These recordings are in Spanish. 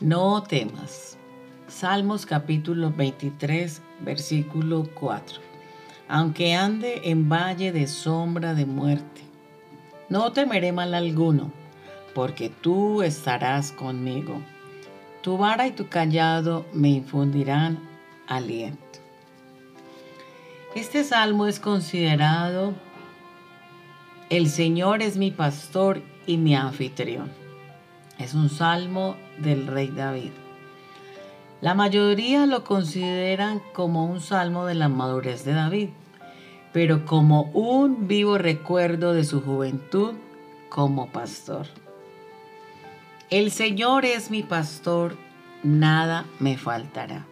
No temas. Salmos capítulo 23, versículo 4. Aunque ande en valle de sombra de muerte, no temeré mal alguno, porque tú estarás conmigo. Tu vara y tu callado me infundirán aliento. Este salmo es considerado El Señor es mi pastor y mi anfitrión. Es un salmo del rey David. La mayoría lo consideran como un salmo de la madurez de David, pero como un vivo recuerdo de su juventud como pastor. El Señor es mi pastor, nada me faltará.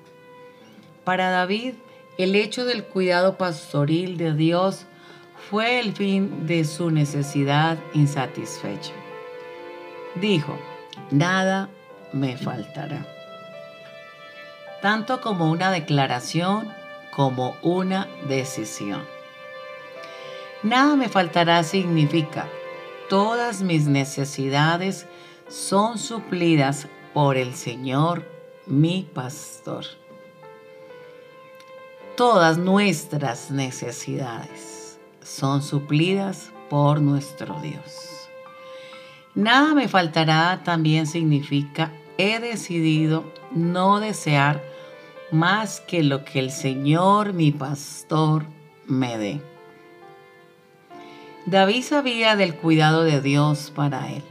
Para David, el hecho del cuidado pastoril de Dios fue el fin de su necesidad insatisfecha. Dijo, nada me faltará. Tanto como una declaración como una decisión. Nada me faltará significa, todas mis necesidades son suplidas por el Señor, mi pastor. Todas nuestras necesidades son suplidas por nuestro Dios. Nada me faltará también significa he decidido no desear más que lo que el Señor mi pastor me dé. David sabía del cuidado de Dios para él.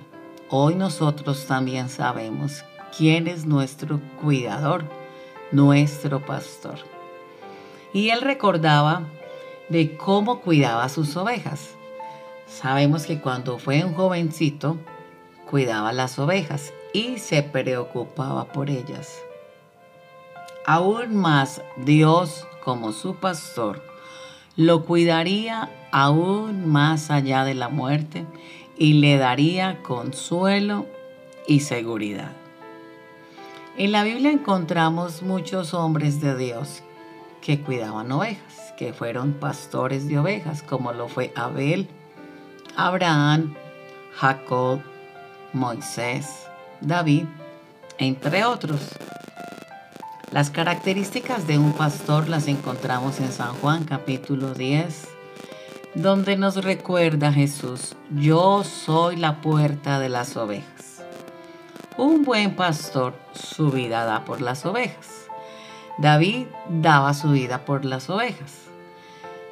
Hoy nosotros también sabemos quién es nuestro cuidador, nuestro pastor. Y él recordaba de cómo cuidaba sus ovejas. Sabemos que cuando fue un jovencito, cuidaba las ovejas y se preocupaba por ellas. Aún más Dios como su pastor lo cuidaría aún más allá de la muerte y le daría consuelo y seguridad. En la Biblia encontramos muchos hombres de Dios que cuidaban ovejas, que fueron pastores de ovejas, como lo fue Abel, Abraham, Jacob, Moisés, David, entre otros. Las características de un pastor las encontramos en San Juan capítulo 10, donde nos recuerda Jesús, yo soy la puerta de las ovejas. Un buen pastor su vida da por las ovejas. David daba su vida por las ovejas.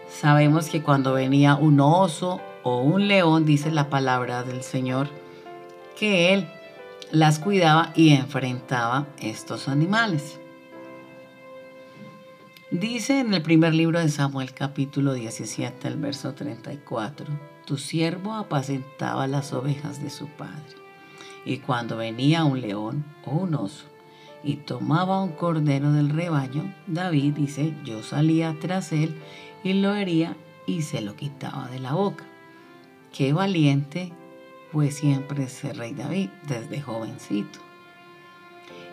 Sabemos que cuando venía un oso o un león, dice la palabra del Señor, que él las cuidaba y enfrentaba estos animales. Dice en el primer libro de Samuel capítulo 17, el verso 34, tu siervo apacentaba las ovejas de su padre. Y cuando venía un león o un oso y tomaba un cordero del rebaño, David dice, yo salía tras él y lo hería y se lo quitaba de la boca. Qué valiente fue siempre ese rey David desde jovencito.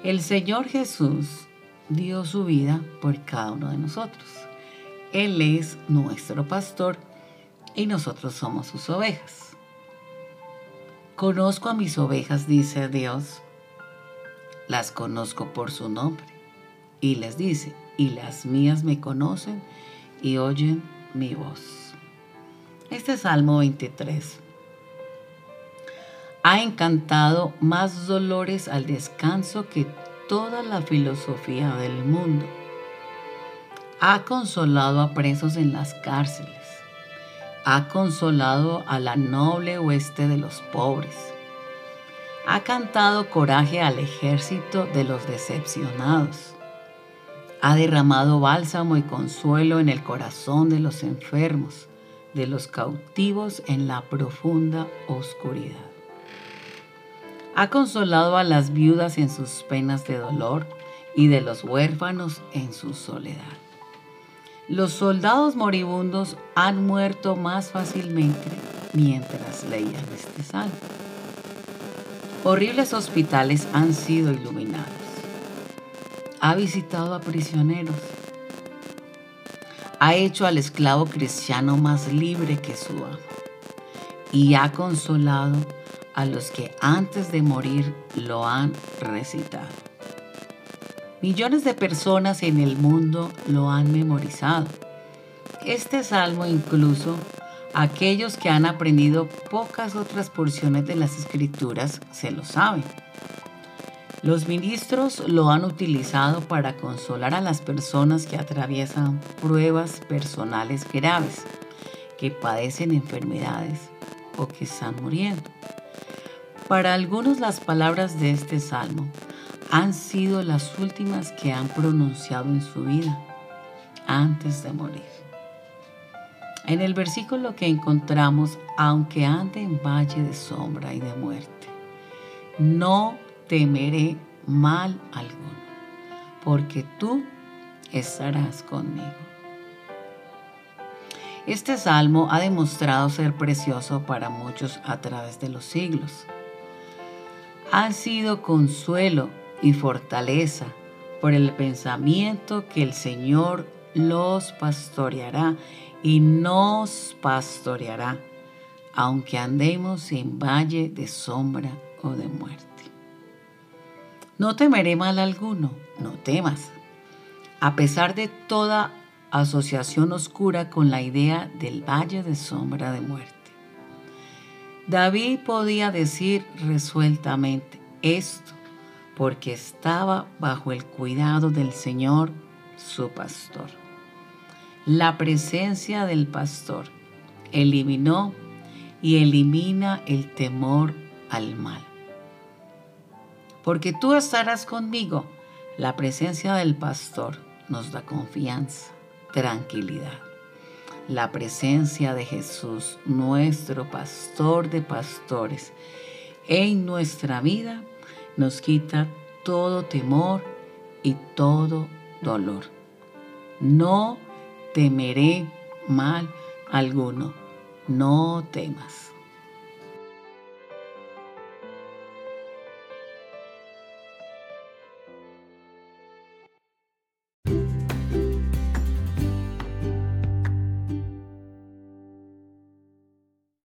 El Señor Jesús dio su vida por cada uno de nosotros. Él es nuestro pastor y nosotros somos sus ovejas. Conozco a mis ovejas, dice Dios. Las conozco por su nombre. Y les dice, y las mías me conocen y oyen mi voz. Este es Salmo 23 ha encantado más dolores al descanso que toda la filosofía del mundo. Ha consolado a presos en las cárceles. Ha consolado a la noble hueste de los pobres. Ha cantado coraje al ejército de los decepcionados. Ha derramado bálsamo y consuelo en el corazón de los enfermos, de los cautivos en la profunda oscuridad. Ha consolado a las viudas en sus penas de dolor y de los huérfanos en su soledad. Los soldados moribundos han muerto más fácilmente mientras leían este salmo. Horribles hospitales han sido iluminados. Ha visitado a prisioneros. Ha hecho al esclavo cristiano más libre que su amo. Y ha consolado a los que antes de morir lo han recitado. Millones de personas en el mundo lo han memorizado. Este salmo incluso aquellos que han aprendido pocas otras porciones de las escrituras se lo saben. Los ministros lo han utilizado para consolar a las personas que atraviesan pruebas personales graves, que padecen enfermedades o que están muriendo. Para algunos las palabras de este salmo han sido las últimas que han pronunciado en su vida antes de morir. En el versículo que encontramos, aunque ande en valle de sombra y de muerte, no temeré mal alguno, porque tú estarás conmigo. Este salmo ha demostrado ser precioso para muchos a través de los siglos. Ha sido consuelo y fortaleza por el pensamiento que el Señor los pastoreará y nos pastoreará, aunque andemos en valle de sombra o de muerte. No temeré mal alguno, no temas. A pesar de toda asociación oscura con la idea del valle de sombra de muerte. David podía decir resueltamente esto porque estaba bajo el cuidado del Señor, su pastor. La presencia del pastor eliminó y elimina el temor al mal. Porque tú estarás conmigo. La presencia del pastor nos da confianza, tranquilidad. La presencia de Jesús, nuestro pastor de pastores, en nuestra vida nos quita todo temor y todo dolor. No temeré mal alguno, no temas.